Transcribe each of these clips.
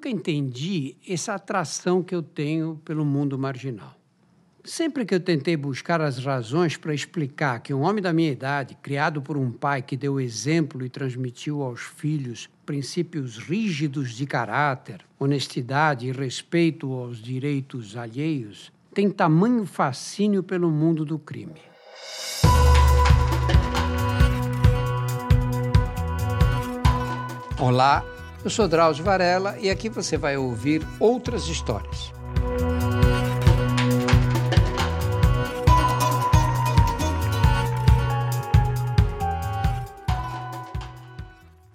nunca entendi essa atração que eu tenho pelo mundo marginal. Sempre que eu tentei buscar as razões para explicar que um homem da minha idade, criado por um pai que deu exemplo e transmitiu aos filhos princípios rígidos de caráter, honestidade e respeito aos direitos alheios, tem tamanho fascínio pelo mundo do crime. Olá, eu sou Drauzio Varela e aqui você vai ouvir outras histórias.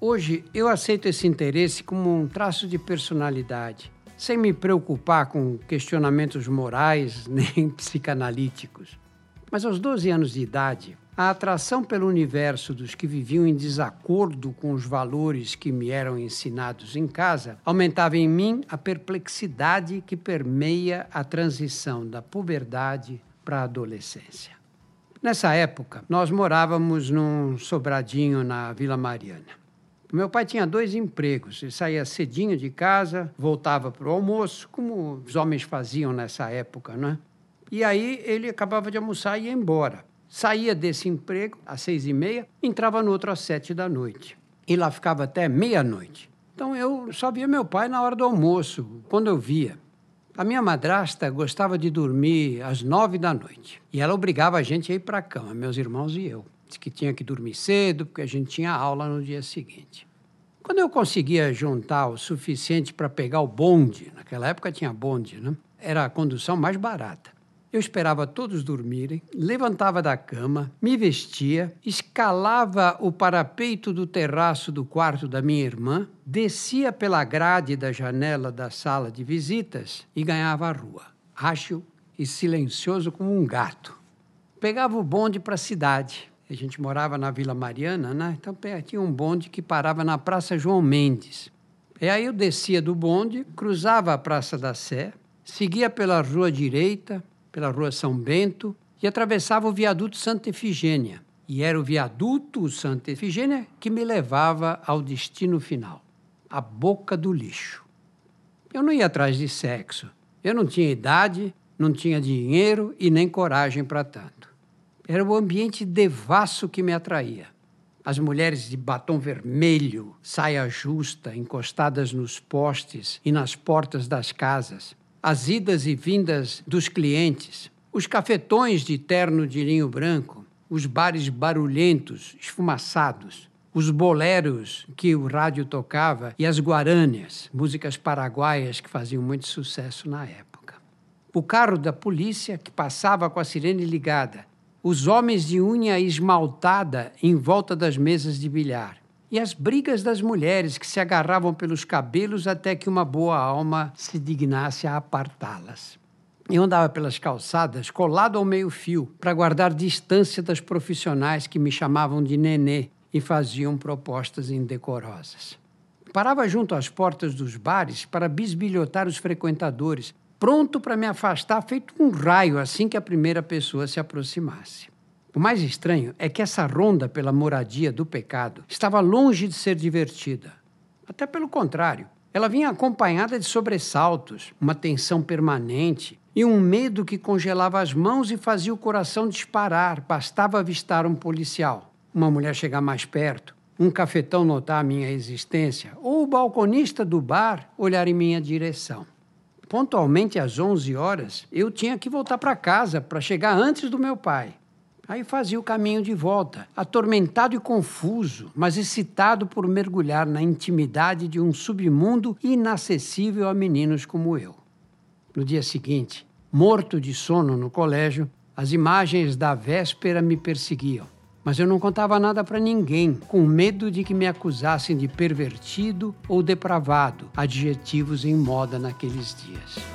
Hoje eu aceito esse interesse como um traço de personalidade, sem me preocupar com questionamentos morais nem psicanalíticos. Mas aos 12 anos de idade, a atração pelo universo dos que viviam em desacordo com os valores que me eram ensinados em casa aumentava em mim a perplexidade que permeia a transição da puberdade para a adolescência. Nessa época, nós morávamos num sobradinho na Vila Mariana. Meu pai tinha dois empregos. Ele saía cedinho de casa, voltava para o almoço, como os homens faziam nessa época, né? E aí ele acabava de almoçar e ia embora. Saía desse emprego às seis e meia, entrava no outro às sete da noite. E lá ficava até meia-noite. Então eu só via meu pai na hora do almoço, quando eu via. A minha madrasta gostava de dormir às nove da noite. E ela obrigava a gente a ir para a cama, meus irmãos e eu. Disse que tinha que dormir cedo, porque a gente tinha aula no dia seguinte. Quando eu conseguia juntar o suficiente para pegar o bonde, naquela época tinha bonde, né? Era a condução mais barata. Eu esperava todos dormirem, levantava da cama, me vestia, escalava o parapeito do terraço do quarto da minha irmã, descia pela grade da janela da sala de visitas e ganhava a rua, ágil e silencioso como um gato. Pegava o bonde para a cidade, a gente morava na Vila Mariana, né? Então tinha um bonde que parava na Praça João Mendes. E aí eu descia do bonde, cruzava a Praça da Sé, seguia pela rua direita, pela rua São Bento e atravessava o viaduto Santa Efigênia. E era o viaduto Santa Efigênia que me levava ao destino final, a boca do lixo. Eu não ia atrás de sexo. Eu não tinha idade, não tinha dinheiro e nem coragem para tanto. Era o ambiente devasso que me atraía. As mulheres de batom vermelho, saia justa, encostadas nos postes e nas portas das casas, as idas e vindas dos clientes, os cafetões de terno de linho branco, os bares barulhentos, esfumaçados, os boleros que o rádio tocava e as guarâneas, músicas paraguaias que faziam muito sucesso na época. O carro da polícia que passava com a sirene ligada os homens de unha esmaltada em volta das mesas de bilhar, e as brigas das mulheres que se agarravam pelos cabelos até que uma boa alma se dignasse a apartá-las. Eu andava pelas calçadas colado ao meio-fio para guardar distância das profissionais que me chamavam de nenê e faziam propostas indecorosas. Parava junto às portas dos bares para bisbilhotar os frequentadores, pronto para me afastar, feito um raio assim que a primeira pessoa se aproximasse. O mais estranho é que essa ronda pela moradia do pecado estava longe de ser divertida. Até pelo contrário, ela vinha acompanhada de sobressaltos, uma tensão permanente e um medo que congelava as mãos e fazia o coração disparar. Bastava avistar um policial, uma mulher chegar mais perto, um cafetão notar a minha existência ou o balconista do bar olhar em minha direção pontualmente às 11 horas, eu tinha que voltar para casa para chegar antes do meu pai. Aí fazia o caminho de volta, atormentado e confuso, mas excitado por mergulhar na intimidade de um submundo inacessível a meninos como eu. No dia seguinte, morto de sono no colégio, as imagens da véspera me perseguiam. Mas eu não contava nada para ninguém, com medo de que me acusassem de pervertido ou depravado, adjetivos em moda naqueles dias.